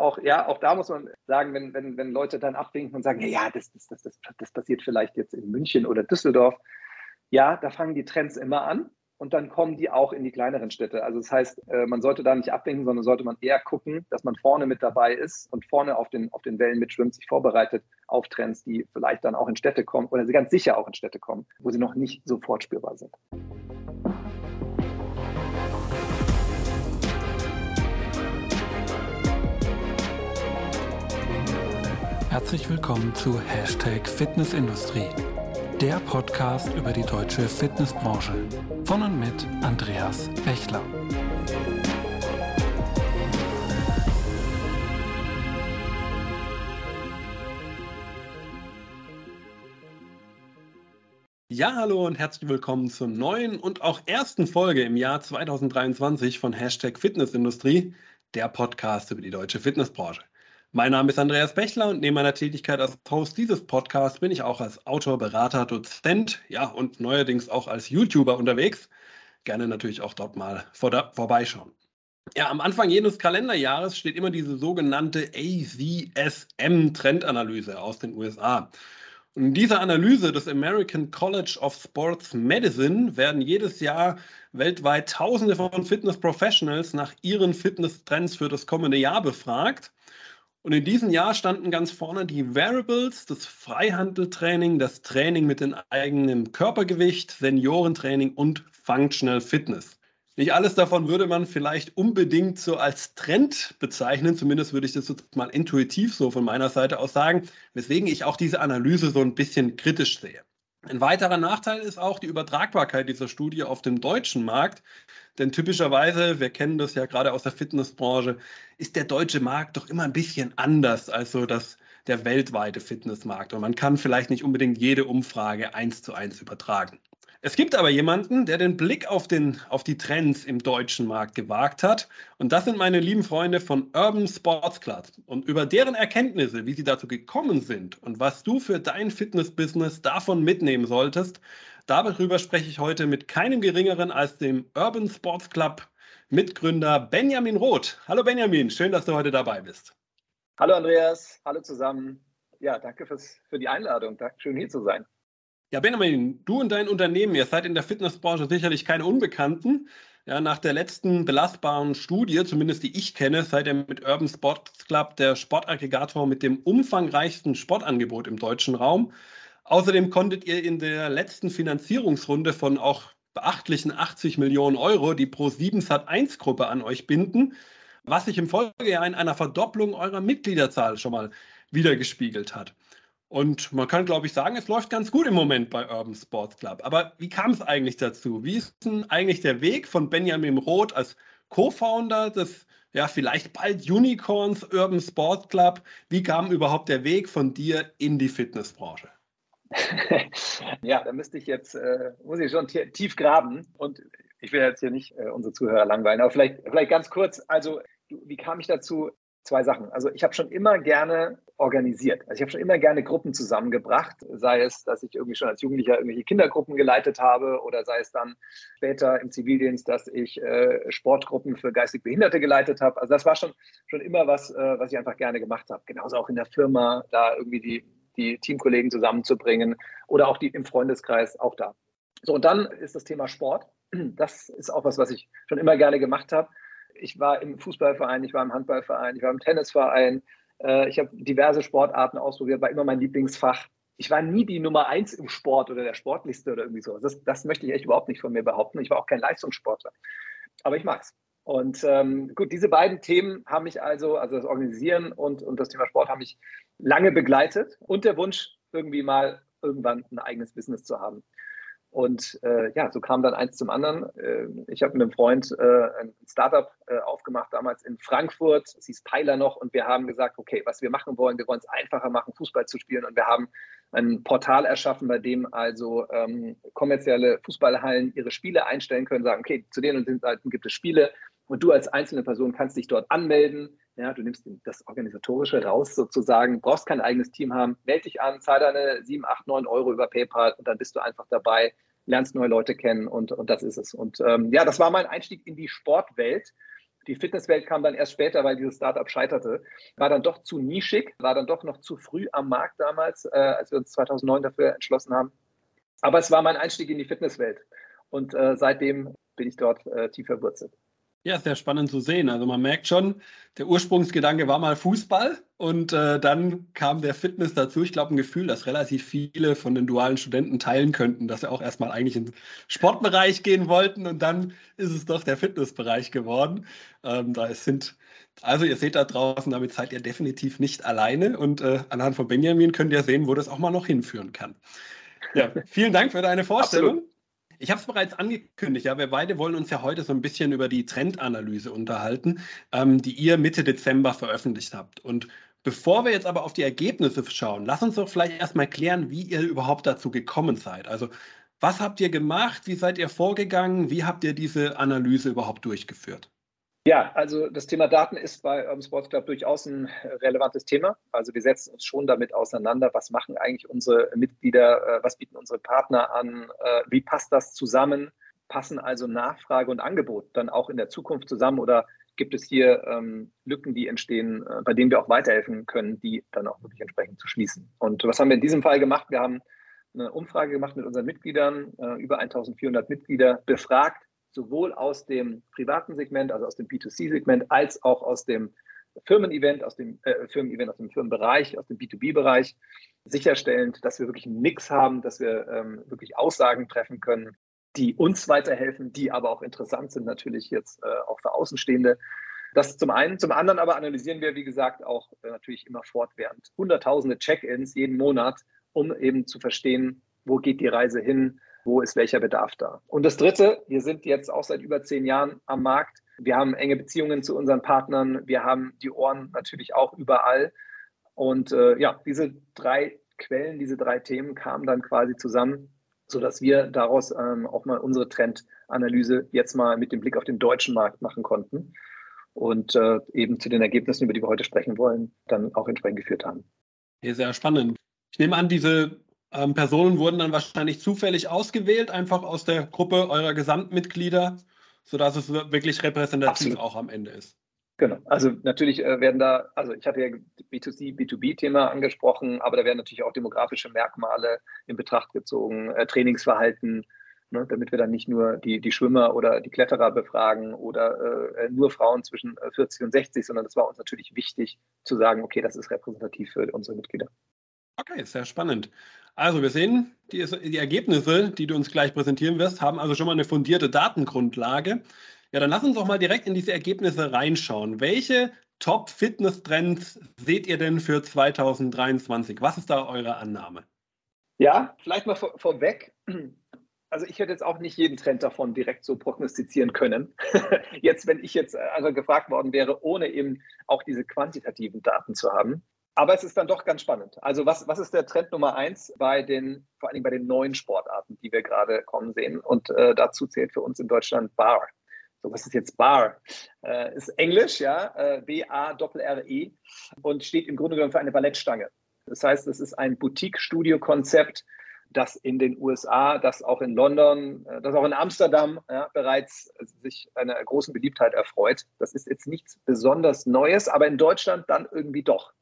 auch, ja, auch da muss man sagen, wenn, wenn, wenn Leute dann abwinken und sagen, ja, das, das, das, das passiert vielleicht jetzt in München oder Düsseldorf. Ja, da fangen die Trends immer an und dann kommen die auch in die kleineren Städte. Also das heißt, äh, man sollte da nicht abwinken, sondern sollte man eher gucken, dass man vorne mit dabei ist und vorne auf den, auf den Wellen mitschwimmt, sich vorbereitet auf Trends, die vielleicht dann auch in Städte kommen oder sie ganz sicher auch in Städte kommen, wo sie noch nicht sofort spürbar sind. Herzlich willkommen zu Hashtag Fitnessindustrie, der Podcast über die deutsche Fitnessbranche. Von und mit Andreas Bechler. Ja, hallo und herzlich willkommen zur neuen und auch ersten Folge im Jahr 2023 von Hashtag Fitnessindustrie, der Podcast über die deutsche Fitnessbranche. Mein Name ist Andreas Bechler und neben meiner Tätigkeit als Host dieses Podcasts bin ich auch als Autor, Berater, Dozent, ja und neuerdings auch als YouTuber unterwegs. Gerne natürlich auch dort mal vor vorbeischauen. Ja, am Anfang jedes Kalenderjahres steht immer diese sogenannte ACSM-Trendanalyse aus den USA. Und in dieser Analyse des American College of Sports Medicine werden jedes Jahr weltweit Tausende von Fitness Professionals nach ihren Fitnesstrends für das kommende Jahr befragt. Und in diesem Jahr standen ganz vorne die Variables, das Freihandeltraining, das Training mit dem eigenen Körpergewicht, Seniorentraining und Functional Fitness. Nicht alles davon würde man vielleicht unbedingt so als Trend bezeichnen, zumindest würde ich das jetzt mal intuitiv so von meiner Seite aus sagen, weswegen ich auch diese Analyse so ein bisschen kritisch sehe. Ein weiterer Nachteil ist auch die Übertragbarkeit dieser Studie auf dem deutschen Markt. Denn typischerweise, wir kennen das ja gerade aus der Fitnessbranche, ist der deutsche Markt doch immer ein bisschen anders als so das, der weltweite Fitnessmarkt. Und man kann vielleicht nicht unbedingt jede Umfrage eins zu eins übertragen. Es gibt aber jemanden, der den Blick auf, den, auf die Trends im deutschen Markt gewagt hat. Und das sind meine lieben Freunde von Urban Sports Club. Und über deren Erkenntnisse, wie sie dazu gekommen sind und was du für dein Fitnessbusiness davon mitnehmen solltest, darüber spreche ich heute mit keinem geringeren als dem Urban Sports Club Mitgründer Benjamin Roth. Hallo Benjamin, schön, dass du heute dabei bist. Hallo Andreas, hallo zusammen. Ja, danke fürs, für die Einladung. Schön hier zu sein. Ja, Benjamin, du und dein Unternehmen, ihr seid in der Fitnessbranche sicherlich keine Unbekannten. Ja, nach der letzten belastbaren Studie, zumindest die ich kenne, seid ihr mit Urban Sports Club der Sportaggregator mit dem umfangreichsten Sportangebot im deutschen Raum. Außerdem konntet ihr in der letzten Finanzierungsrunde von auch beachtlichen 80 Millionen Euro die Pro7 Sat1-Gruppe an euch binden, was sich im Folgejahr in einer Verdopplung eurer Mitgliederzahl schon mal wiedergespiegelt hat. Und man kann, glaube ich, sagen, es läuft ganz gut im Moment bei Urban Sports Club. Aber wie kam es eigentlich dazu? Wie ist denn eigentlich der Weg von Benjamin Roth als Co-Founder des ja, vielleicht bald Unicorns Urban Sports Club? Wie kam überhaupt der Weg von dir in die Fitnessbranche? ja, da müsste ich jetzt, äh, muss ich schon tief graben und ich will jetzt hier nicht äh, unsere Zuhörer langweilen, aber vielleicht, vielleicht ganz kurz. Also, wie kam ich dazu? Zwei Sachen. Also ich habe schon immer gerne organisiert. Also ich habe schon immer gerne Gruppen zusammengebracht, sei es, dass ich irgendwie schon als Jugendlicher irgendwelche Kindergruppen geleitet habe oder sei es dann später im Zivildienst, dass ich äh, Sportgruppen für geistig Behinderte geleitet habe. Also das war schon, schon immer was, äh, was ich einfach gerne gemacht habe. Genauso auch in der Firma, da irgendwie die, die Teamkollegen zusammenzubringen oder auch die im Freundeskreis, auch da. So, und dann ist das Thema Sport. Das ist auch was, was ich schon immer gerne gemacht habe ich war im Fußballverein, ich war im Handballverein, ich war im Tennisverein. Äh, ich habe diverse Sportarten ausprobiert, war immer mein Lieblingsfach. Ich war nie die Nummer eins im Sport oder der Sportlichste oder irgendwie so. Das, das möchte ich echt überhaupt nicht von mir behaupten. Ich war auch kein Leistungssportler. Aber ich mag's. Und ähm, gut, diese beiden Themen haben mich also, also das Organisieren und, und das Thema Sport haben mich lange begleitet und der Wunsch, irgendwie mal irgendwann ein eigenes Business zu haben. Und äh, ja, so kam dann eins zum anderen. Äh, ich habe mit einem Freund äh, ein Startup äh, aufgemacht, damals in Frankfurt. Es hieß Peiler noch. Und wir haben gesagt, okay, was wir machen wollen, wir wollen es einfacher machen, Fußball zu spielen. Und wir haben ein Portal erschaffen, bei dem also ähm, kommerzielle Fußballhallen ihre Spiele einstellen können, sagen, okay, zu den und den Seiten gibt es Spiele. Und du als einzelne Person kannst dich dort anmelden. Ja, du nimmst das Organisatorische raus sozusagen, brauchst kein eigenes Team haben, melde dich an, zahl deine 7, 8, 9 Euro über PayPal und dann bist du einfach dabei, lernst neue Leute kennen und, und das ist es. Und ähm, ja, das war mein Einstieg in die Sportwelt. Die Fitnesswelt kam dann erst später, weil dieses Startup scheiterte. War dann doch zu nischig, war dann doch noch zu früh am Markt damals, äh, als wir uns 2009 dafür entschlossen haben. Aber es war mein Einstieg in die Fitnesswelt. Und äh, seitdem bin ich dort äh, tief verwurzelt. Ja, sehr spannend zu sehen. Also man merkt schon, der Ursprungsgedanke war mal Fußball und äh, dann kam der Fitness dazu. Ich glaube, ein Gefühl, das relativ viele von den dualen Studenten teilen könnten, dass sie auch erstmal eigentlich in den Sportbereich gehen wollten und dann ist es doch der Fitnessbereich geworden. Ähm, da sind, also ihr seht da draußen, damit seid ihr definitiv nicht alleine und äh, anhand von Benjamin könnt ihr sehen, wo das auch mal noch hinführen kann. Ja, vielen Dank für deine Vorstellung. Absolut. Ich habe es bereits angekündigt, ja, wir beide wollen uns ja heute so ein bisschen über die Trendanalyse unterhalten, ähm, die ihr Mitte Dezember veröffentlicht habt. Und bevor wir jetzt aber auf die Ergebnisse schauen, lass uns doch vielleicht erstmal klären, wie ihr überhaupt dazu gekommen seid. Also was habt ihr gemacht? Wie seid ihr vorgegangen? Wie habt ihr diese Analyse überhaupt durchgeführt? Ja, also das Thema Daten ist bei Urban Sports Club durchaus ein relevantes Thema. Also wir setzen uns schon damit auseinander, was machen eigentlich unsere Mitglieder, äh, was bieten unsere Partner an, äh, wie passt das zusammen, passen also Nachfrage und Angebot dann auch in der Zukunft zusammen oder gibt es hier ähm, Lücken, die entstehen, äh, bei denen wir auch weiterhelfen können, die dann auch wirklich entsprechend zu schließen. Und was haben wir in diesem Fall gemacht? Wir haben eine Umfrage gemacht mit unseren Mitgliedern, über 1400 Mitglieder befragt, sowohl aus dem privaten Segment, also aus dem B2C-Segment, als auch aus dem Firmen-Event, aus dem äh, Firmen-Event, aus dem Firmenbereich, aus dem B2B-Bereich, sicherstellend, dass wir wirklich einen Mix haben, dass wir ähm, wirklich Aussagen treffen können, die uns weiterhelfen, die aber auch interessant sind, natürlich jetzt äh, auch für Außenstehende. Das zum einen. Zum anderen aber analysieren wir, wie gesagt, auch äh, natürlich immer fortwährend hunderttausende Check-ins jeden Monat, um eben zu verstehen, wo geht die Reise hin, wo ist welcher Bedarf da. Und das Dritte, wir sind jetzt auch seit über zehn Jahren am Markt. Wir haben enge Beziehungen zu unseren Partnern. Wir haben die Ohren natürlich auch überall. Und äh, ja, diese drei Quellen, diese drei Themen kamen dann quasi zusammen, sodass wir daraus ähm, auch mal unsere Trendanalyse jetzt mal mit dem Blick auf den deutschen Markt machen konnten und äh, eben zu den Ergebnissen, über die wir heute sprechen wollen, dann auch entsprechend geführt haben. Ja, sehr spannend. Ich nehme an, diese ähm, Personen wurden dann wahrscheinlich zufällig ausgewählt, einfach aus der Gruppe eurer Gesamtmitglieder, sodass es wirklich repräsentativ Absolut. auch am Ende ist. Genau. Also natürlich äh, werden da, also ich hatte ja B2C, B2B-Thema angesprochen, aber da werden natürlich auch demografische Merkmale in Betracht gezogen, äh, Trainingsverhalten, ne, damit wir dann nicht nur die, die Schwimmer oder die Kletterer befragen oder äh, nur Frauen zwischen 40 äh, und 60, sondern das war uns natürlich wichtig zu sagen, okay, das ist repräsentativ für unsere Mitglieder. Okay, sehr spannend. Also wir sehen, die, die, Ergebnisse, die du uns gleich präsentieren wirst, haben also schon mal eine fundierte Datengrundlage. Ja, dann lass uns doch mal direkt in diese Ergebnisse reinschauen. Welche Top-Fitness-Trends seht ihr denn für 2023? Was ist da eure Annahme? Ja, vielleicht mal vor, vorweg. Also ich hätte jetzt auch nicht jeden Trend davon direkt so prognostizieren können. jetzt, wenn ich jetzt also gefragt worden wäre, ohne eben auch diese quantitativen Daten zu haben. Aber es ist dann doch ganz spannend. Also was, was ist der Trend Nummer eins bei den, vor allem bei den neuen Sportarten, die wir gerade kommen sehen? Und äh, dazu zählt für uns in Deutschland Bar. So, was ist jetzt Bar? Äh, ist Englisch, ja, äh, B-A-R-R-E und steht im Grunde genommen für eine Ballettstange. Das heißt, es ist ein Boutique-Studio-Konzept, das in den USA, das auch in London, äh, das auch in Amsterdam ja, bereits sich einer großen Beliebtheit erfreut. Das ist jetzt nichts besonders Neues, aber in Deutschland dann irgendwie doch.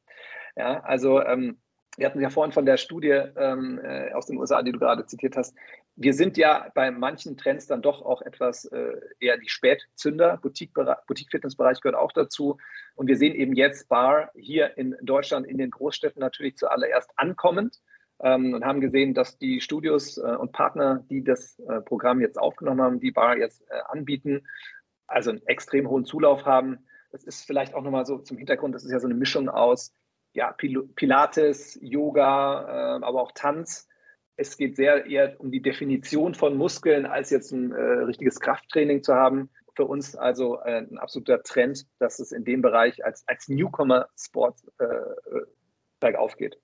Ja, also ähm, wir hatten ja vorhin von der Studie ähm, äh, aus den USA, die du gerade zitiert hast. Wir sind ja bei manchen Trends dann doch auch etwas äh, eher die Spätzünder. Boutique-Fitnessbereich Boutique gehört auch dazu. Und wir sehen eben jetzt Bar hier in Deutschland, in den Großstädten natürlich zuallererst ankommend ähm, und haben gesehen, dass die Studios äh, und Partner, die das äh, Programm jetzt aufgenommen haben, die Bar jetzt äh, anbieten, also einen extrem hohen Zulauf haben. Das ist vielleicht auch nochmal so zum Hintergrund, das ist ja so eine Mischung aus ja, Pilates, Yoga, äh, aber auch Tanz. Es geht sehr eher um die Definition von Muskeln, als jetzt ein äh, richtiges Krafttraining zu haben. Für uns also äh, ein absoluter Trend, dass es in dem Bereich als, als Newcomer-Sport äh, äh, bergauf geht.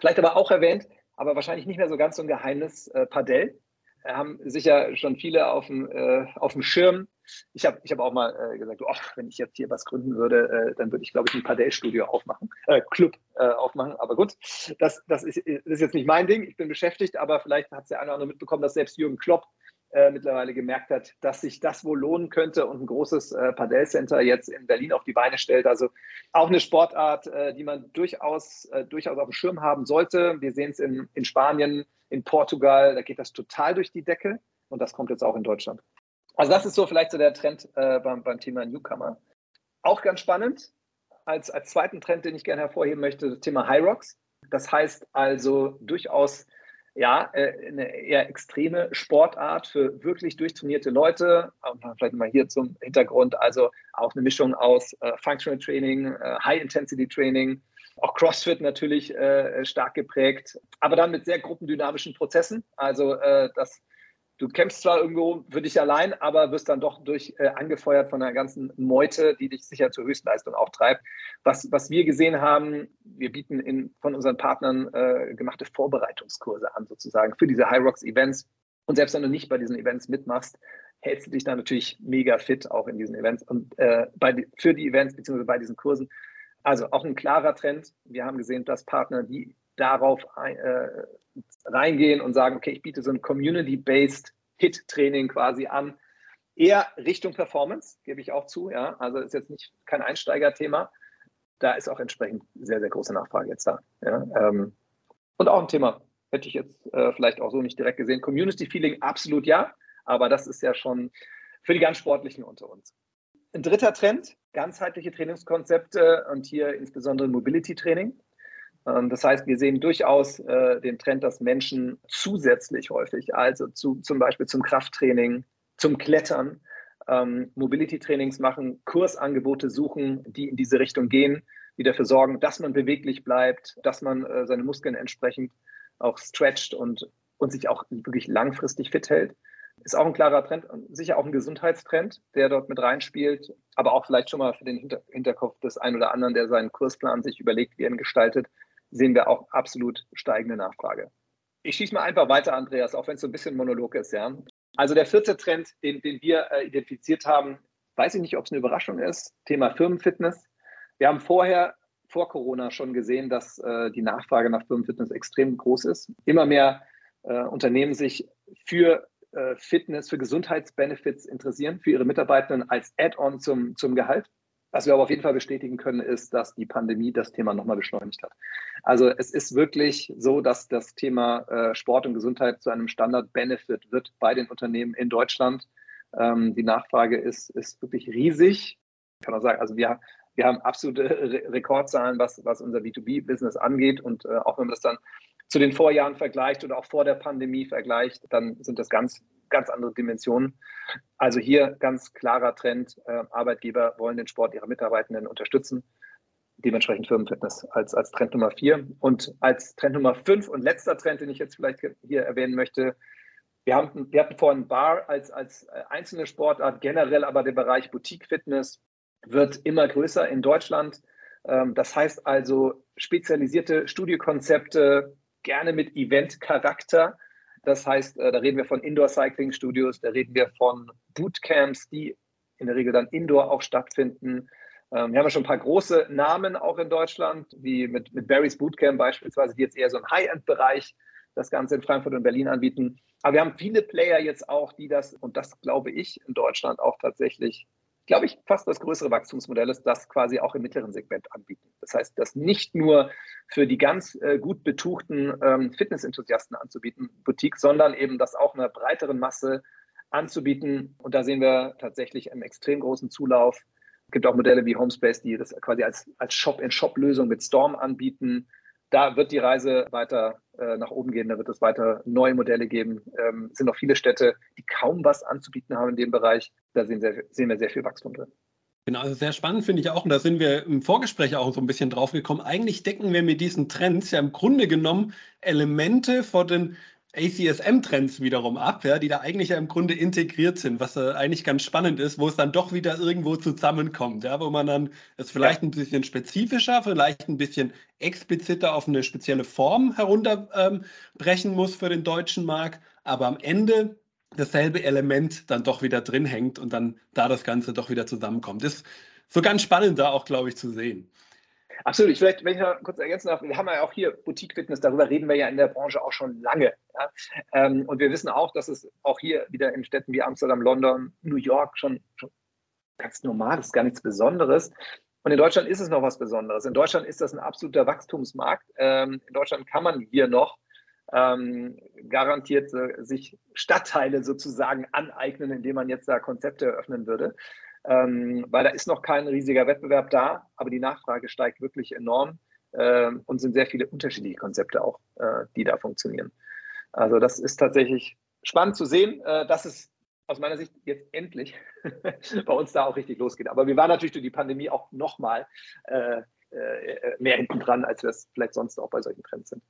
Vielleicht aber auch erwähnt, aber wahrscheinlich nicht mehr so ganz so ein Geheimnis, Padel haben sicher schon viele auf dem, auf dem Schirm. Ich habe ich hab auch mal äh, gesagt, oh, wenn ich jetzt hier was gründen würde, äh, dann würde ich, glaube ich, ein Padel-Studio aufmachen, äh, Club äh, aufmachen. Aber gut, das, das, ist, das ist jetzt nicht mein Ding. Ich bin beschäftigt, aber vielleicht hat es der eine oder andere mitbekommen, dass selbst Jürgen Klopp äh, mittlerweile gemerkt hat, dass sich das wohl lohnen könnte und ein großes äh, Padel-Center jetzt in Berlin auf die Beine stellt. Also auch eine Sportart, äh, die man durchaus, durchaus auf dem Schirm haben sollte. Wir sehen es in, in Spanien, in Portugal, da geht das total durch die Decke und das kommt jetzt auch in Deutschland. Also das ist so vielleicht so der Trend äh, beim, beim Thema Newcomer. Auch ganz spannend, als, als zweiten Trend, den ich gerne hervorheben möchte, das Thema High Rocks. Das heißt also durchaus ja, äh, eine eher extreme Sportart für wirklich durchtrainierte Leute. Vielleicht mal hier zum Hintergrund, also auch eine Mischung aus äh, Functional Training, äh, High-Intensity Training, auch CrossFit natürlich stark geprägt, aber dann mit sehr gruppendynamischen Prozessen. Also das du kämpfst zwar irgendwo für dich allein, aber wirst dann doch durch äh, angefeuert von einer ganzen Meute, die dich sicher zur Höchstleistung auch treibt. Was, was wir gesehen haben, wir bieten in, von unseren Partnern äh, gemachte Vorbereitungskurse an, sozusagen, für diese High Rocks Events. Und selbst wenn du nicht bei diesen Events mitmachst, hältst du dich dann natürlich mega fit auch in diesen Events und äh, bei, für die Events bzw. bei diesen Kursen. Also auch ein klarer Trend. Wir haben gesehen, dass Partner, die darauf äh, reingehen und sagen, okay, ich biete so ein Community-based Hit-Training quasi an. Eher Richtung Performance, gebe ich auch zu. Ja, also ist jetzt nicht kein Einsteigerthema. Da ist auch entsprechend sehr, sehr große Nachfrage jetzt da. Ja, ähm, und auch ein Thema, hätte ich jetzt äh, vielleicht auch so nicht direkt gesehen. Community Feeling absolut ja, aber das ist ja schon für die ganz Sportlichen unter uns. Ein dritter Trend, ganzheitliche Trainingskonzepte und hier insbesondere Mobility Training. Ähm, das heißt, wir sehen durchaus äh, den Trend, dass Menschen zusätzlich häufig, also zu, zum Beispiel zum Krafttraining, zum Klettern, ähm, Mobility-Trainings machen, Kursangebote suchen, die in diese Richtung gehen, die dafür sorgen, dass man beweglich bleibt, dass man äh, seine Muskeln entsprechend auch stretcht und, und sich auch wirklich langfristig fit hält. Ist auch ein klarer Trend, sicher auch ein Gesundheitstrend, der dort mit reinspielt, aber auch vielleicht schon mal für den Hinterkopf des einen oder anderen, der seinen Kursplan sich überlegt, wie er ihn gestaltet, sehen wir auch absolut steigende Nachfrage. Ich schieße mal einfach weiter, Andreas, auch wenn es so ein bisschen Monolog ist. Ja. Also der vierte Trend, den, den wir äh, identifiziert haben, weiß ich nicht, ob es eine Überraschung ist, Thema Firmenfitness. Wir haben vorher, vor Corona schon gesehen, dass äh, die Nachfrage nach Firmenfitness extrem groß ist. Immer mehr äh, Unternehmen sich für äh, Fitness, für Gesundheitsbenefits interessieren, für ihre Mitarbeitenden als Add-on zum, zum Gehalt. Was wir aber auf jeden Fall bestätigen können, ist, dass die Pandemie das Thema nochmal beschleunigt hat. Also es ist wirklich so, dass das Thema äh, Sport und Gesundheit zu einem Standard-Benefit wird bei den Unternehmen in Deutschland. Ähm, die Nachfrage ist, ist wirklich riesig. Ich kann auch sagen, also wir, wir haben absolute Re Rekordzahlen, was, was unser B2B-Business angeht. Und äh, auch wenn man das dann zu den Vorjahren vergleicht oder auch vor der Pandemie vergleicht, dann sind das ganz ganz andere Dimensionen. Also hier ganz klarer Trend, äh, Arbeitgeber wollen den Sport ihrer Mitarbeitenden unterstützen. Dementsprechend Firmenfitness als, als Trend Nummer vier. Und als Trend Nummer fünf und letzter Trend, den ich jetzt vielleicht hier erwähnen möchte, wir, haben, wir hatten vorhin Bar als, als äh, einzelne Sportart, generell aber der Bereich Boutique-Fitness wird immer größer in Deutschland. Ähm, das heißt also spezialisierte Studiokonzepte, gerne mit Event-Charakter, das heißt, äh, da reden wir von Indoor-Cycling-Studios, da reden wir von Bootcamps, die in der Regel dann indoor auch stattfinden. Ähm, wir haben ja schon ein paar große Namen auch in Deutschland, wie mit, mit Barry's Bootcamp beispielsweise, die jetzt eher so im High-End-Bereich das Ganze in Frankfurt und Berlin anbieten. Aber wir haben viele Player jetzt auch, die das, und das glaube ich, in Deutschland auch tatsächlich glaube ich, fast das größere Wachstumsmodell ist, das quasi auch im mittleren Segment anbieten. Das heißt, das nicht nur für die ganz äh, gut betuchten ähm, Fitnessenthusiasten anzubieten, Boutique, sondern eben das auch einer breiteren Masse anzubieten. Und da sehen wir tatsächlich einen extrem großen Zulauf. Es gibt auch Modelle wie Homespace, die das quasi als, als Shop-in-Shop-Lösung mit Storm anbieten da wird die Reise weiter äh, nach oben gehen, da wird es weiter neue Modelle geben. Ähm, es sind noch viele Städte, die kaum was anzubieten haben in dem Bereich. Da sehen, sehr, sehen wir sehr viel Wachstum drin. Genau, also sehr spannend finde ich auch, und da sind wir im Vorgespräch auch so ein bisschen drauf gekommen. Eigentlich decken wir mit diesen Trends ja im Grunde genommen Elemente vor den ACSM-Trends wiederum ab, ja, die da eigentlich ja im Grunde integriert sind, was äh, eigentlich ganz spannend ist, wo es dann doch wieder irgendwo zusammenkommt, ja, wo man dann es vielleicht ja. ein bisschen spezifischer, vielleicht ein bisschen expliziter auf eine spezielle Form herunterbrechen ähm, muss für den deutschen Markt, aber am Ende dasselbe Element dann doch wieder drin hängt und dann da das Ganze doch wieder zusammenkommt. Das ist so ganz spannend da auch, glaube ich, zu sehen. Absolut. Ich vielleicht, wenn ich noch kurz ergänzen darf, wir haben ja auch hier Boutique-Fitness, darüber reden wir ja in der Branche auch schon lange. Ja? Ähm, und wir wissen auch, dass es auch hier wieder in Städten wie Amsterdam, London, New York schon, schon ganz normal ist, gar nichts Besonderes. Und in Deutschland ist es noch was Besonderes. In Deutschland ist das ein absoluter Wachstumsmarkt. Ähm, in Deutschland kann man hier noch ähm, garantiert äh, sich Stadtteile sozusagen aneignen, indem man jetzt da Konzepte eröffnen würde ähm, weil da ist noch kein riesiger Wettbewerb da, aber die Nachfrage steigt wirklich enorm äh, und sind sehr viele unterschiedliche Konzepte auch, äh, die da funktionieren. Also das ist tatsächlich spannend zu sehen, äh, dass es aus meiner Sicht jetzt endlich bei uns da auch richtig losgeht. Aber wir waren natürlich durch die Pandemie auch nochmal äh, äh, mehr hinten dran, als wir es vielleicht sonst auch bei solchen Trends sind.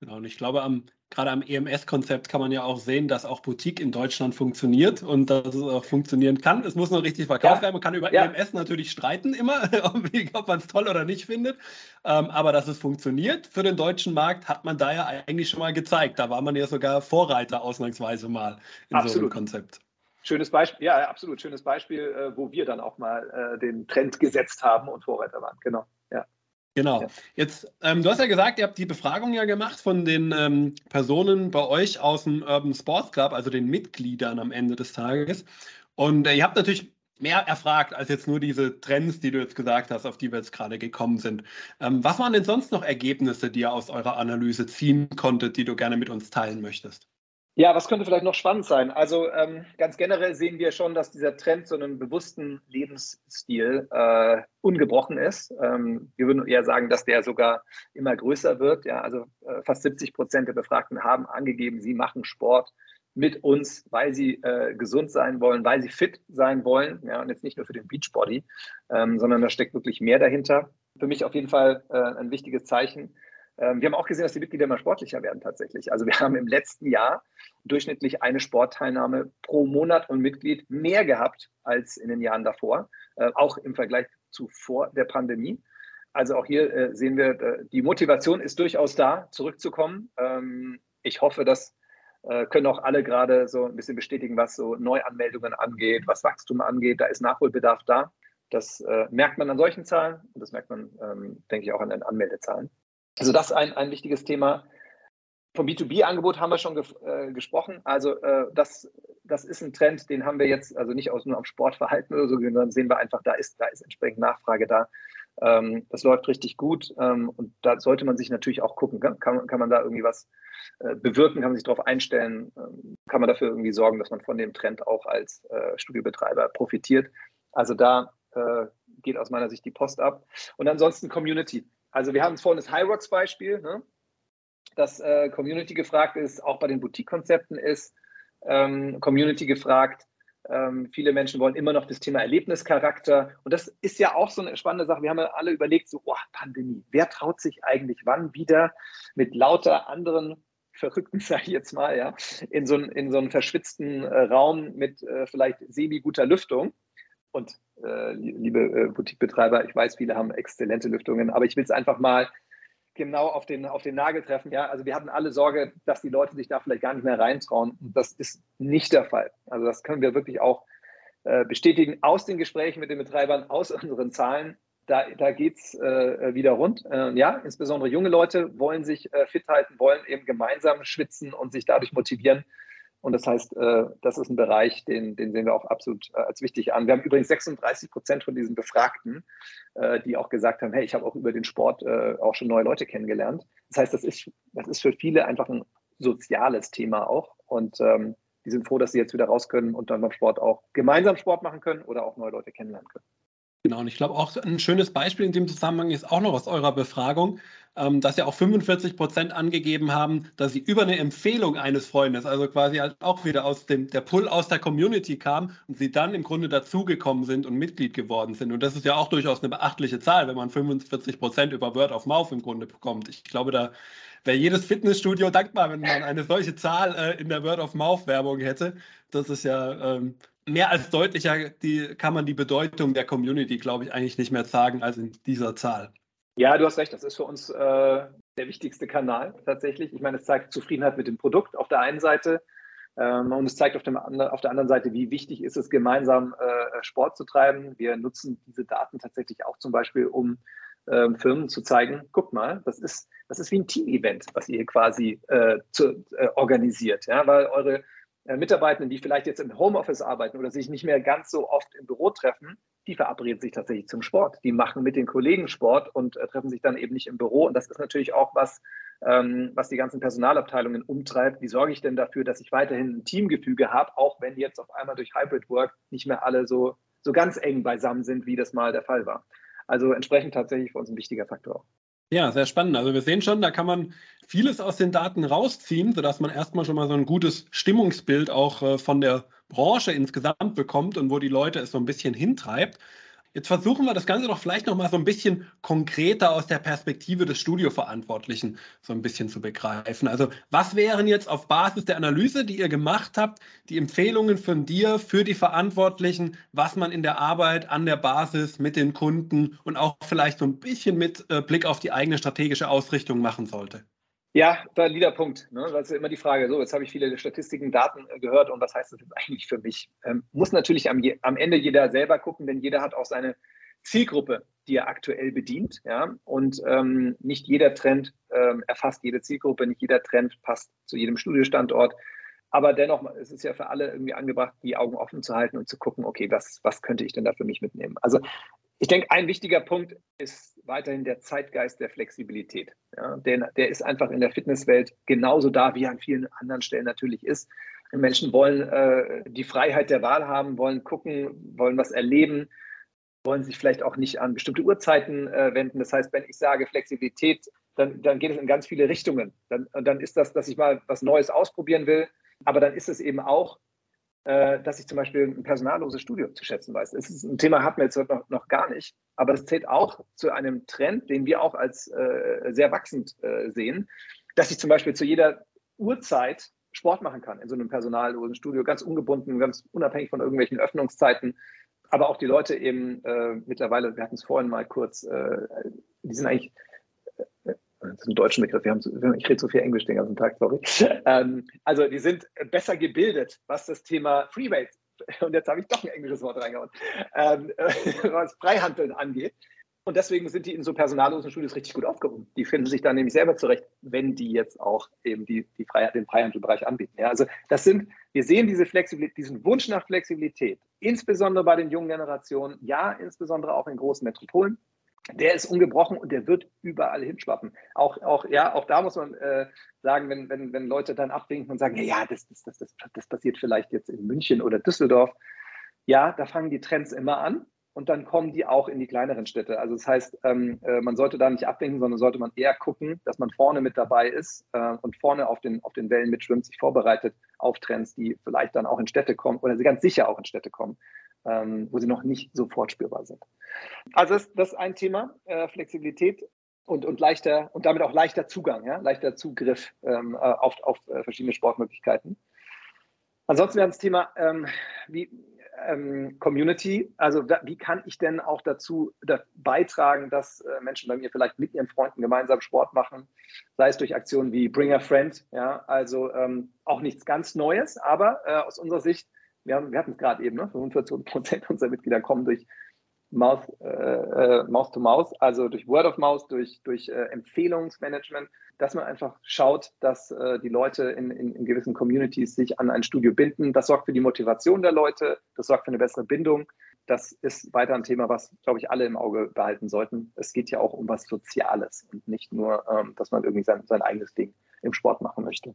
Genau, und ich glaube, am, gerade am EMS-Konzept kann man ja auch sehen, dass auch Boutique in Deutschland funktioniert und dass es auch funktionieren kann. Es muss noch richtig verkauft ja. werden. Man kann über ja. EMS natürlich streiten immer, ob man es toll oder nicht findet. Ähm, aber dass es funktioniert für den deutschen Markt, hat man da ja eigentlich schon mal gezeigt. Da war man ja sogar Vorreiter ausnahmsweise mal in Absolut. so einem Konzept. Schönes Beispiel, ja, absolut schönes Beispiel, äh, wo wir dann auch mal äh, den Trend gesetzt haben und Vorreiter waren. Genau. Genau. Jetzt, ähm, du hast ja gesagt, ihr habt die Befragung ja gemacht von den ähm, Personen bei euch aus dem Urban Sports Club, also den Mitgliedern am Ende des Tages. Und äh, ihr habt natürlich mehr erfragt als jetzt nur diese Trends, die du jetzt gesagt hast, auf die wir jetzt gerade gekommen sind. Ähm, was waren denn sonst noch Ergebnisse, die ihr aus eurer Analyse ziehen konntet, die du gerne mit uns teilen möchtest? Ja, was könnte vielleicht noch spannend sein? Also ähm, ganz generell sehen wir schon, dass dieser Trend zu einem bewussten Lebensstil äh, ungebrochen ist. Ähm, wir würden eher sagen, dass der sogar immer größer wird. Ja, also äh, fast 70 Prozent der Befragten haben angegeben, sie machen Sport mit uns, weil sie äh, gesund sein wollen, weil sie fit sein wollen. Ja, und jetzt nicht nur für den Beachbody, ähm, sondern da steckt wirklich mehr dahinter. Für mich auf jeden Fall äh, ein wichtiges Zeichen. Ähm, wir haben auch gesehen, dass die Mitglieder immer sportlicher werden tatsächlich. Also wir haben im letzten Jahr durchschnittlich eine Sportteilnahme pro Monat und Mitglied mehr gehabt als in den Jahren davor, äh, auch im Vergleich zu vor der Pandemie. Also auch hier äh, sehen wir, äh, die Motivation ist durchaus da, zurückzukommen. Ähm, ich hoffe, das können auch alle gerade so ein bisschen bestätigen, was so Neuanmeldungen angeht, was Wachstum angeht. Da ist Nachholbedarf da. Das merkt man an solchen Zahlen und das merkt man, ähm, denke ich, auch an den Anmeldezahlen. Also das ist ein, ein wichtiges Thema. Vom B2B-Angebot haben wir schon ge äh, gesprochen. Also äh, das, das ist ein Trend, den haben wir jetzt, also nicht aus nur am Sportverhalten oder so, sondern sehen wir einfach, da ist, da ist entsprechend Nachfrage da. Ähm, das läuft richtig gut ähm, und da sollte man sich natürlich auch gucken, kann, kann man da irgendwie was äh, bewirken, kann man sich darauf einstellen, ähm, kann man dafür irgendwie sorgen, dass man von dem Trend auch als äh, Studiobetreiber profitiert. Also da äh, geht aus meiner Sicht die Post ab. Und ansonsten Community. Also wir haben vorhin das High Rocks Beispiel, ne? dass äh, Community gefragt ist, auch bei den Boutique-Konzepten ist ähm, Community gefragt. Ähm, viele Menschen wollen immer noch das Thema Erlebnischarakter. Und das ist ja auch so eine spannende Sache. Wir haben ja alle überlegt, so, oh, Pandemie, wer traut sich eigentlich wann wieder mit lauter anderen Verrückten, sage ich jetzt mal, ja, in so, einen, in so einen verschwitzten äh, Raum mit äh, vielleicht semi-guter Lüftung. Und äh, liebe äh, Boutiquebetreiber, ich weiß, viele haben exzellente Lüftungen, aber ich will es einfach mal genau auf den, auf den Nagel treffen. Ja, also wir hatten alle Sorge, dass die Leute sich da vielleicht gar nicht mehr reintrauen. Und das ist nicht der Fall. Also das können wir wirklich auch äh, bestätigen aus den Gesprächen mit den Betreibern, aus unseren Zahlen. Da, da geht es äh, wieder rund. Äh, ja, insbesondere junge Leute wollen sich äh, fit halten, wollen eben gemeinsam schwitzen und sich dadurch motivieren. Und das heißt, äh, das ist ein Bereich, den, den sehen wir auch absolut äh, als wichtig an. Wir haben übrigens 36 Prozent von diesen Befragten, äh, die auch gesagt haben, hey, ich habe auch über den Sport auch schon neue Leute kennengelernt. Das heißt, das ist, das ist für viele einfach ein soziales Thema auch. Und ähm, die sind froh, dass sie jetzt wieder raus können und dann beim Sport auch gemeinsam Sport machen können oder auch neue Leute kennenlernen können. Genau, und ich glaube auch ein schönes Beispiel in dem Zusammenhang ist auch noch aus eurer Befragung, ähm, dass ja auch 45 Prozent angegeben haben, dass sie über eine Empfehlung eines Freundes, also quasi halt auch wieder aus dem, der Pull aus der Community kam und sie dann im Grunde dazugekommen sind und Mitglied geworden sind. Und das ist ja auch durchaus eine beachtliche Zahl, wenn man 45 Prozent über Word of Mouth im Grunde bekommt. Ich glaube, da wäre jedes Fitnessstudio dankbar, wenn man eine solche Zahl äh, in der Word of Mouth Werbung hätte. Das ist ja ähm, mehr als deutlicher die, kann man die Bedeutung der Community, glaube ich, eigentlich nicht mehr sagen als in dieser Zahl. Ja, du hast recht, das ist für uns äh, der wichtigste Kanal tatsächlich. Ich meine, es zeigt Zufriedenheit mit dem Produkt auf der einen Seite ähm, und es zeigt auf, dem, auf, der anderen Seite, wie wichtig ist es, gemeinsam äh, Sport zu treiben. Wir nutzen diese Daten tatsächlich auch zum Beispiel, um äh, Firmen zu zeigen, guck mal, das ist, das ist wie ein Team-Event, was ihr quasi äh, zu, äh, organisiert, ja, weil eure Mitarbeitenden, die vielleicht jetzt im Homeoffice arbeiten oder sich nicht mehr ganz so oft im Büro treffen, die verabreden sich tatsächlich zum Sport. Die machen mit den Kollegen Sport und äh, treffen sich dann eben nicht im Büro. Und das ist natürlich auch was, ähm, was die ganzen Personalabteilungen umtreibt. Wie sorge ich denn dafür, dass ich weiterhin ein Teamgefüge habe, auch wenn jetzt auf einmal durch Hybrid Work nicht mehr alle so, so ganz eng beisammen sind, wie das mal der Fall war. Also entsprechend tatsächlich für uns ein wichtiger Faktor. Ja, sehr spannend. Also wir sehen schon, da kann man vieles aus den Daten rausziehen, sodass man erstmal schon mal so ein gutes Stimmungsbild auch äh, von der Branche insgesamt bekommt und wo die Leute es so ein bisschen hintreibt. Jetzt versuchen wir das Ganze doch vielleicht noch mal so ein bisschen konkreter aus der Perspektive des Studioverantwortlichen so ein bisschen zu begreifen. Also was wären jetzt auf Basis der Analyse, die ihr gemacht habt, die Empfehlungen von dir für die Verantwortlichen, was man in der Arbeit an der Basis mit den Kunden und auch vielleicht so ein bisschen mit äh, Blick auf die eigene strategische Ausrichtung machen sollte? Ja, valider Punkt. Ne? Das ist immer die Frage. So, jetzt habe ich viele Statistiken, Daten äh, gehört und was heißt das jetzt eigentlich für mich? Ähm, muss natürlich am, am, Ende jeder selber gucken, denn jeder hat auch seine Zielgruppe, die er aktuell bedient. Ja? Und ähm, nicht jeder Trend ähm, erfasst jede Zielgruppe, nicht jeder Trend passt zu jedem Studiostandort. Aber dennoch, es ist ja für alle irgendwie angebracht, die Augen offen zu halten und zu gucken, okay, was, was könnte ich denn da für mich mitnehmen? Also ich denke, ein wichtiger Punkt ist weiterhin der Zeitgeist der Flexibilität. Ja, denn der ist einfach in der Fitnesswelt genauso da, wie er an vielen anderen Stellen natürlich ist. Menschen wollen äh, die Freiheit der Wahl haben, wollen gucken, wollen was erleben, wollen sich vielleicht auch nicht an bestimmte Uhrzeiten äh, wenden. Das heißt, wenn ich sage Flexibilität, dann, dann geht es in ganz viele Richtungen. Dann, dann ist das, dass ich mal was Neues ausprobieren will, aber dann ist es eben auch, dass ich zum Beispiel ein personalloses Studio zu schätzen weiß. Das ist ein Thema, hatten wir jetzt noch, noch gar nicht, aber es zählt auch zu einem Trend, den wir auch als äh, sehr wachsend äh, sehen, dass ich zum Beispiel zu jeder Uhrzeit Sport machen kann in so einem personallosen Studio, ganz ungebunden, ganz unabhängig von irgendwelchen Öffnungszeiten. Aber auch die Leute eben äh, mittlerweile, wir hatten es vorhin mal kurz, äh, die sind eigentlich das ist ein deutscher Begriff, wir haben, ich rede so viel Englisch den ganzen Tag, sorry. Ähm, also die sind besser gebildet, was das Thema Freeweight, und jetzt habe ich doch ein englisches Wort reingehauen, ähm, was Freihandeln angeht. Und deswegen sind die in so personallosen Studios richtig gut aufgehoben. Die finden sich da nämlich selber zurecht, wenn die jetzt auch eben die, die Freiheit, den Freihandelbereich anbieten. Ja, also das sind, wir sehen diese Flexibilität, diesen Wunsch nach Flexibilität, insbesondere bei den jungen Generationen, ja, insbesondere auch in großen Metropolen der ist ungebrochen und der wird überall hinschwappen. Auch, auch, ja, auch da muss man äh, sagen, wenn, wenn, wenn Leute dann abwinken und sagen, ja, ja das, das, das, das, das passiert vielleicht jetzt in München oder Düsseldorf. Ja, da fangen die Trends immer an und dann kommen die auch in die kleineren Städte. Also das heißt, ähm, äh, man sollte da nicht abwinken, sondern sollte man eher gucken, dass man vorne mit dabei ist äh, und vorne auf den, auf den Wellen mitschwimmt, sich vorbereitet auf Trends, die vielleicht dann auch in Städte kommen oder ganz sicher auch in Städte kommen ähm, wo sie noch nicht sofort spürbar sind. Also das, das ist ein Thema, äh, Flexibilität und, und leichter und damit auch leichter Zugang, ja, leichter Zugriff ähm, äh, auf, auf äh, verschiedene Sportmöglichkeiten. Ansonsten wäre das Thema ähm, wie, ähm, Community. Also da, wie kann ich denn auch dazu da beitragen, dass äh, Menschen bei mir vielleicht mit ihren Freunden gemeinsam Sport machen, sei es durch Aktionen wie Bring a Friend, ja, also ähm, auch nichts ganz Neues, aber äh, aus unserer Sicht wir, haben, wir hatten es gerade eben, ne? 45 Prozent unserer Mitglieder kommen durch Mouth, äh, äh, Mouth to Mouth, also durch Word of Mouth, durch, durch äh, Empfehlungsmanagement, dass man einfach schaut, dass äh, die Leute in, in, in, gewissen Communities sich an ein Studio binden. Das sorgt für die Motivation der Leute, das sorgt für eine bessere Bindung. Das ist weiter ein Thema, was, glaube ich, alle im Auge behalten sollten. Es geht ja auch um was Soziales und nicht nur, ähm, dass man irgendwie sein, sein eigenes Ding im Sport machen möchte.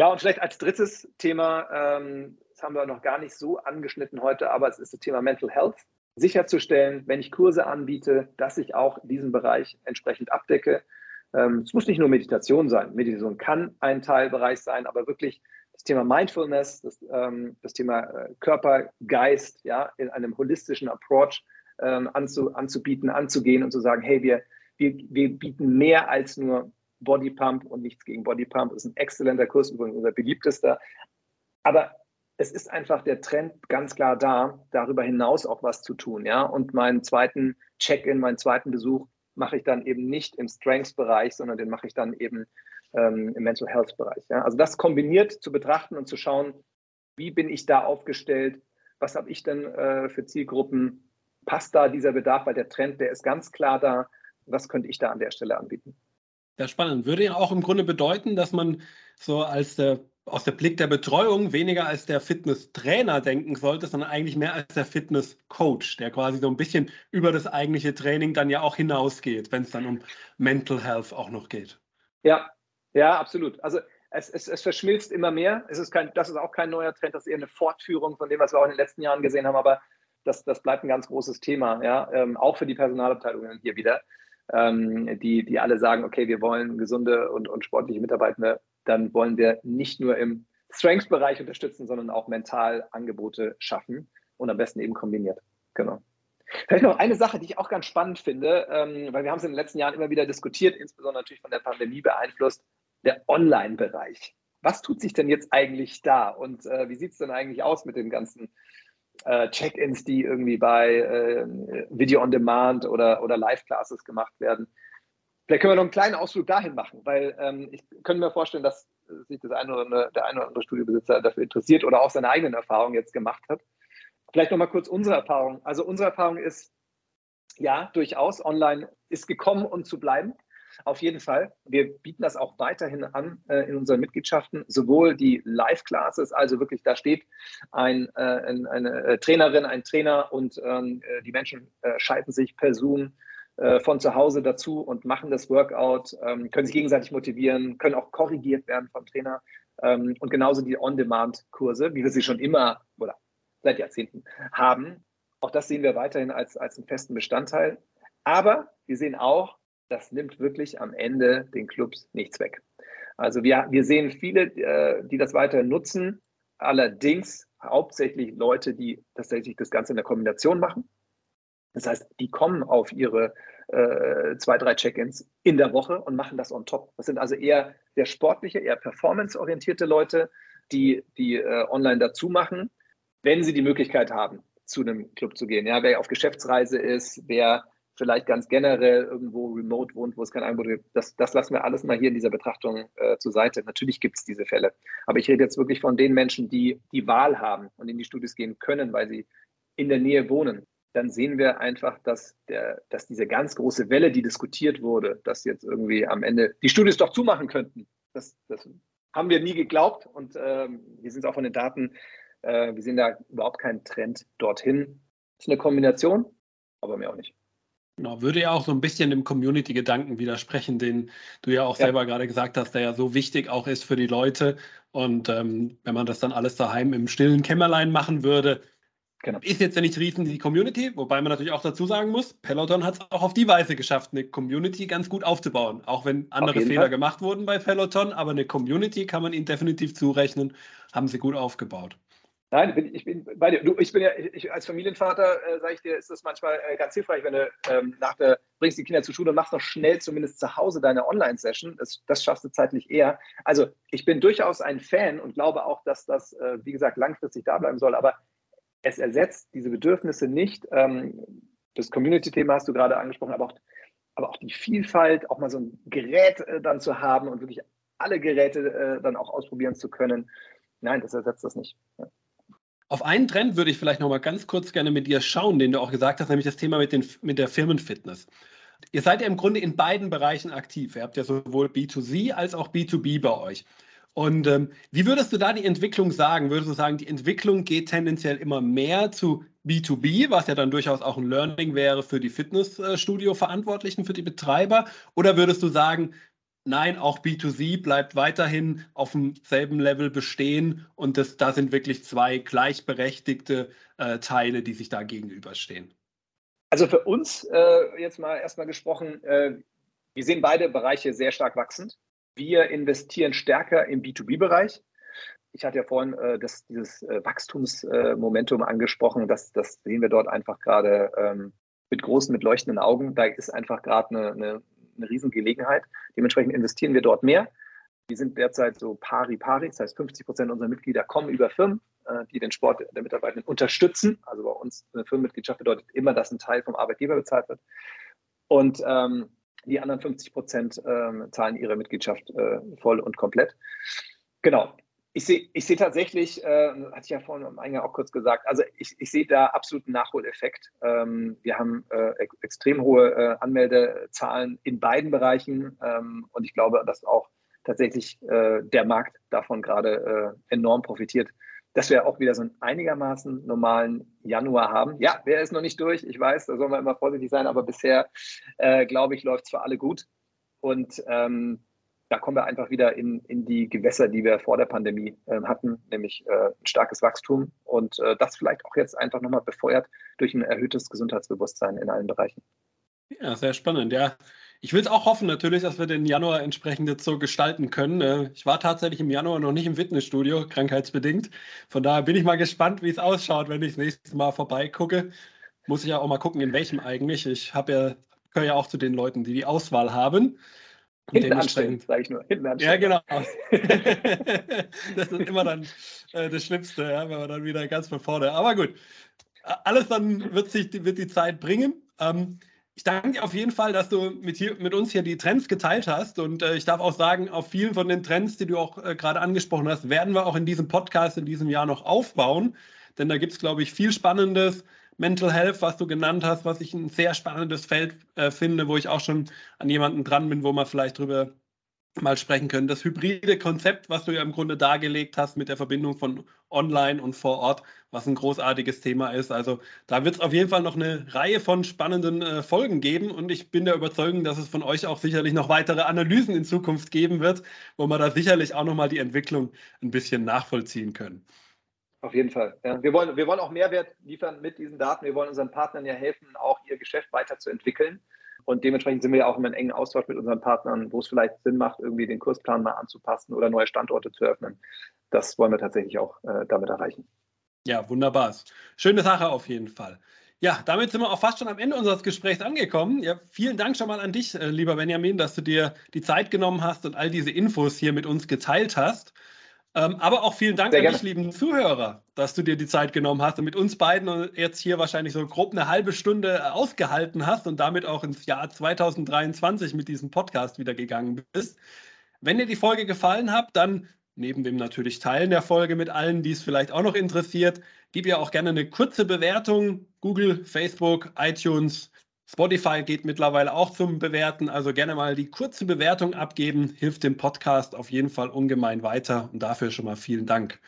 Ja, und vielleicht als drittes Thema, ähm, das haben wir noch gar nicht so angeschnitten heute, aber es ist das Thema Mental Health. Sicherzustellen, wenn ich Kurse anbiete, dass ich auch diesen Bereich entsprechend abdecke. Ähm, es muss nicht nur Meditation sein. Meditation kann ein Teilbereich sein, aber wirklich das Thema Mindfulness, das, ähm, das Thema äh, Körper, Geist, ja, in einem holistischen Approach ähm, anzu, anzubieten, anzugehen und zu sagen, hey, wir, wir, wir bieten mehr als nur Body Pump und nichts gegen Body Pump. Das ist ein exzellenter Kurs, übrigens unser beliebtester. Aber es ist einfach der Trend ganz klar da, darüber hinaus auch was zu tun. Ja? Und meinen zweiten Check-in, meinen zweiten Besuch mache ich dann eben nicht im Strengths-Bereich, sondern den mache ich dann eben ähm, im Mental Health-Bereich. Ja? Also das kombiniert zu betrachten und zu schauen, wie bin ich da aufgestellt, was habe ich denn äh, für Zielgruppen, passt da dieser Bedarf, weil der Trend, der ist ganz klar da. was könnte ich da an der Stelle anbieten. Ja, spannend. Würde ja auch im Grunde bedeuten, dass man so als der, aus der Blick der Betreuung weniger als der Fitnesstrainer denken sollte, sondern eigentlich mehr als der Fitnesscoach, der quasi so ein bisschen über das eigentliche Training dann ja auch hinausgeht, wenn es dann um Mental Health auch noch geht. Ja, ja, absolut. Also es, es, es verschmilzt immer mehr. Es ist kein, das ist auch kein neuer Trend, das ist eher eine Fortführung von dem, was wir auch in den letzten Jahren gesehen haben, aber das, das bleibt ein ganz großes Thema, ja, ähm, auch für die Personalabteilungen hier wieder ähm, die, die alle sagen, okay, wir wollen gesunde und, und sportliche Mitarbeitende, dann wollen wir nicht nur im Strengths-Bereich unterstützen, sondern auch mental Angebote schaffen und am besten eben kombiniert. Genau. Vielleicht noch eine Sache, die ich auch ganz spannend finde, ähm, weil wir haben es in den letzten Jahren immer wieder diskutiert, insbesondere natürlich von der Pandemie beeinflusst, der Online-Bereich. Was tut sich denn jetzt eigentlich da und äh, wie sieht es denn eigentlich aus mit den ganzen äh, Check-ins, die irgendwie bei äh, Video on Demand oder, oder Live-Classes gemacht werden. Vielleicht können wir noch einen kleinen Ausflug dahin machen, weil ähm, ich könnte mir vorstellen, dass sich das eine oder andere, der eine oder andere Studiobesitzer dafür interessiert oder auch seine eigenen Erfahrungen jetzt gemacht hat. Vielleicht noch mal kurz unsere Erfahrung. Also unsere Erfahrung ist, ja, durchaus, online ist gekommen, um zu bleiben. Auf jeden Fall. Wir bieten das auch weiterhin an äh, in unseren Mitgliedschaften, sowohl die Live-Classes, also wirklich da steht ein, äh, ein, eine äh, Trainerin, ein Trainer und ähm, äh, die Menschen äh, schalten sich per Zoom äh, von zu Hause dazu und machen das Workout, ähm, können sich gegenseitig motivieren, können auch korrigiert werden vom Trainer. Ähm, und genauso die On-Demand-Kurse, wie wir sie schon immer oder seit Jahrzehnten haben. Auch das sehen wir weiterhin als, als einen festen Bestandteil. Aber wir sehen auch, das nimmt wirklich am Ende den Clubs nichts weg. Also wir, wir sehen viele, äh, die das weiter nutzen, allerdings hauptsächlich Leute, die tatsächlich das Ganze in der Kombination machen. Das heißt, die kommen auf ihre äh, zwei, drei Check-ins in der Woche und machen das on top. Das sind also eher sehr sportliche, eher performanceorientierte Leute, die, die äh, online dazu machen, wenn sie die Möglichkeit haben, zu einem Club zu gehen. Ja, wer auf Geschäftsreise ist, wer vielleicht ganz generell irgendwo remote wohnt, wo es kein Angebot gibt, das, das lassen wir alles mal hier in dieser Betrachtung äh, zur Seite. Natürlich gibt es diese Fälle. Aber ich rede jetzt wirklich von den Menschen, die die Wahl haben und in die Studios gehen können, weil sie in der Nähe wohnen. Dann sehen wir einfach, dass, der, dass diese ganz große Welle, die diskutiert wurde, dass jetzt irgendwie am Ende die Studios doch zumachen könnten, das, das haben wir nie geglaubt und ähm, wir sind auch von den Daten, äh, wir sehen da überhaupt keinen Trend dorthin. Das ist eine Kombination, aber mehr auch nicht. Genau, würde ja auch so ein bisschen dem Community-Gedanken widersprechen, den du ja auch ja. selber gerade gesagt hast, der ja so wichtig auch ist für die Leute. Und ähm, wenn man das dann alles daheim im stillen Kämmerlein machen würde, genau. ist jetzt ja nicht riesen die Community, wobei man natürlich auch dazu sagen muss, Peloton hat es auch auf die Weise geschafft, eine Community ganz gut aufzubauen. Auch wenn andere Fehler Fall. gemacht wurden bei Peloton, aber eine Community kann man ihnen definitiv zurechnen, haben sie gut aufgebaut. Nein, bin, ich bin bei dir. Du, ich bin ja, ich, als Familienvater, äh, sage ich dir, ist das manchmal äh, ganz hilfreich, wenn du ähm, nach der, bringst die Kinder zur Schule und machst noch schnell zumindest zu Hause deine Online-Session. Das, das schaffst du zeitlich eher. Also ich bin durchaus ein Fan und glaube auch, dass das, äh, wie gesagt, langfristig da bleiben soll. Aber es ersetzt diese Bedürfnisse nicht. Ähm, das Community-Thema hast du gerade angesprochen, aber auch, aber auch die Vielfalt, auch mal so ein Gerät äh, dann zu haben und wirklich alle Geräte äh, dann auch ausprobieren zu können. Nein, das ersetzt das nicht. Ja. Auf einen Trend würde ich vielleicht noch mal ganz kurz gerne mit dir schauen, den du auch gesagt hast, nämlich das Thema mit, den, mit der Firmenfitness. Ihr seid ja im Grunde in beiden Bereichen aktiv. Ihr habt ja sowohl B2C als auch B2B bei euch. Und ähm, wie würdest du da die Entwicklung sagen? Würdest du sagen, die Entwicklung geht tendenziell immer mehr zu B2B, was ja dann durchaus auch ein Learning wäre für die Fitnessstudio-Verantwortlichen, für die Betreiber? Oder würdest du sagen, nein, auch B2C bleibt weiterhin auf demselben Level bestehen und das, da sind wirklich zwei gleichberechtigte äh, Teile, die sich da gegenüberstehen. Also für uns äh, jetzt mal erstmal gesprochen, äh, wir sehen beide Bereiche sehr stark wachsend. Wir investieren stärker im B2B-Bereich. Ich hatte ja vorhin äh, das, dieses äh, Wachstumsmomentum angesprochen. Das, das sehen wir dort einfach gerade ähm, mit großen, mit leuchtenden Augen. Da ist einfach gerade eine, eine eine Riesengelegenheit. Dementsprechend investieren wir dort mehr. Wir sind derzeit so pari pari, das heißt 50 Prozent unserer Mitglieder kommen über Firmen, äh, die den Sport der Mitarbeitenden unterstützen. Also bei uns eine Firmenmitgliedschaft bedeutet immer, dass ein Teil vom Arbeitgeber bezahlt wird. Und ähm, die anderen 50 Prozent ähm, zahlen ihre Mitgliedschaft äh, voll und komplett. Genau. Ich sehe ich seh tatsächlich, äh, hatte ich ja vorhin am Eingang auch kurz gesagt, also ich, ich sehe da absoluten Nachholeffekt. Ähm, wir haben äh, ex extrem hohe äh, Anmeldezahlen in beiden Bereichen ähm, und ich glaube, dass auch tatsächlich äh, der Markt davon gerade äh, enorm profitiert, dass wir auch wieder so einen einigermaßen normalen Januar haben. Ja, wer ist noch nicht durch? Ich weiß, da soll man immer vorsichtig sein, aber bisher, äh, glaube ich, läuft es für alle gut. Und ähm, da kommen wir einfach wieder in, in die Gewässer, die wir vor der Pandemie äh, hatten, nämlich äh, ein starkes Wachstum und äh, das vielleicht auch jetzt einfach nochmal befeuert durch ein erhöhtes Gesundheitsbewusstsein in allen Bereichen. Ja, sehr spannend. Ja, ich will es auch hoffen natürlich, dass wir den Januar entsprechend jetzt so gestalten können. Äh, ich war tatsächlich im Januar noch nicht im Fitnessstudio, krankheitsbedingt. Von daher bin ich mal gespannt, wie es ausschaut, wenn ich das nächste Mal vorbeigucke. Muss ich ja auch mal gucken, in welchem eigentlich. Ich habe ja, gehöre ja auch zu den Leuten, die die Auswahl haben. Hinten anstrengend, sage ich nur. Hinten Ja, genau. das ist immer dann äh, das Schlimmste, ja, wenn man dann wieder ganz von vorne. Aber gut, alles dann wird sich wird die Zeit bringen. Ähm, ich danke dir auf jeden Fall, dass du mit, hier, mit uns hier die Trends geteilt hast. Und äh, ich darf auch sagen, auf vielen von den Trends, die du auch äh, gerade angesprochen hast, werden wir auch in diesem Podcast in diesem Jahr noch aufbauen. Denn da gibt es, glaube ich, viel Spannendes. Mental Health, was du genannt hast, was ich ein sehr spannendes Feld äh, finde, wo ich auch schon an jemanden dran bin, wo man vielleicht drüber mal sprechen können. Das hybride Konzept, was du ja im Grunde dargelegt hast mit der Verbindung von online und vor Ort, was ein großartiges Thema ist. Also da wird es auf jeden Fall noch eine Reihe von spannenden äh, Folgen geben und ich bin der Überzeugung, dass es von euch auch sicherlich noch weitere Analysen in Zukunft geben wird, wo wir da sicherlich auch nochmal die Entwicklung ein bisschen nachvollziehen können. Auf jeden Fall. Ja, wir, wollen, wir wollen auch Mehrwert liefern mit diesen Daten. Wir wollen unseren Partnern ja helfen, auch ihr Geschäft weiterzuentwickeln. Und dementsprechend sind wir ja auch immer in engen Austausch mit unseren Partnern, wo es vielleicht Sinn macht, irgendwie den Kursplan mal anzupassen oder neue Standorte zu öffnen. Das wollen wir tatsächlich auch äh, damit erreichen. Ja, wunderbar. Schöne Sache auf jeden Fall. Ja, damit sind wir auch fast schon am Ende unseres Gesprächs angekommen. Ja, vielen Dank schon mal an dich, äh, lieber Benjamin, dass du dir die Zeit genommen hast und all diese Infos hier mit uns geteilt hast. Ähm, aber auch vielen Dank Sehr an gerne. dich, lieben Zuhörer, dass du dir die Zeit genommen hast und mit uns beiden jetzt hier wahrscheinlich so grob eine halbe Stunde ausgehalten hast und damit auch ins Jahr 2023 mit diesem Podcast wieder gegangen bist. Wenn dir die Folge gefallen hat, dann neben dem natürlich Teilen der Folge mit allen, die es vielleicht auch noch interessiert, gib ihr auch gerne eine kurze Bewertung. Google, Facebook, iTunes, Spotify geht mittlerweile auch zum Bewerten, also gerne mal die kurze Bewertung abgeben, hilft dem Podcast auf jeden Fall ungemein weiter und dafür schon mal vielen Dank.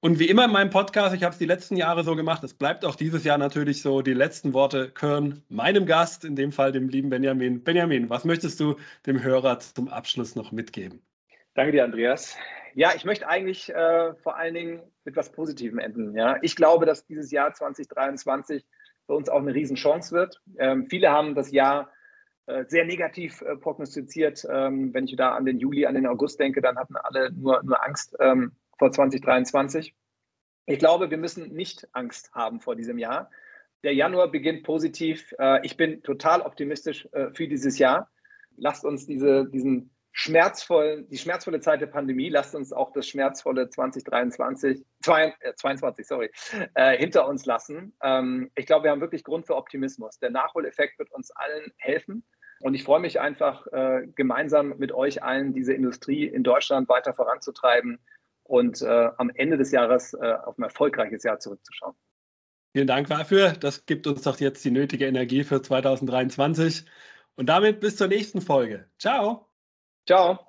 Und wie immer in meinem Podcast, ich habe es die letzten Jahre so gemacht, es bleibt auch dieses Jahr natürlich so, die letzten Worte gehören meinem Gast, in dem Fall dem lieben Benjamin. Benjamin, was möchtest du dem Hörer zum Abschluss noch mitgeben? Danke dir, Andreas. Ja, ich möchte eigentlich äh, vor allen Dingen mit etwas Positivem enden. Ja? Ich glaube, dass dieses Jahr 2023 für uns auch eine Riesenchance wird. Ähm, viele haben das Jahr äh, sehr negativ äh, prognostiziert. Ähm, wenn ich da an den Juli, an den August denke, dann hatten alle nur, nur Angst ähm, vor 2023. Ich glaube, wir müssen nicht Angst haben vor diesem Jahr. Der Januar beginnt positiv. Äh, ich bin total optimistisch äh, für dieses Jahr. Lasst uns diese, diesen schmerzvoll, die schmerzvolle Zeit der Pandemie, lasst uns auch das schmerzvolle 2023, 22, äh, sorry, äh, hinter uns lassen. Ähm, ich glaube, wir haben wirklich Grund für Optimismus. Der Nachholeffekt wird uns allen helfen. Und ich freue mich einfach, äh, gemeinsam mit euch allen diese Industrie in Deutschland weiter voranzutreiben und äh, am Ende des Jahres äh, auf ein erfolgreiches Jahr zurückzuschauen. Vielen Dank dafür. Das gibt uns doch jetzt die nötige Energie für 2023. Und damit bis zur nächsten Folge. Ciao. Ciao.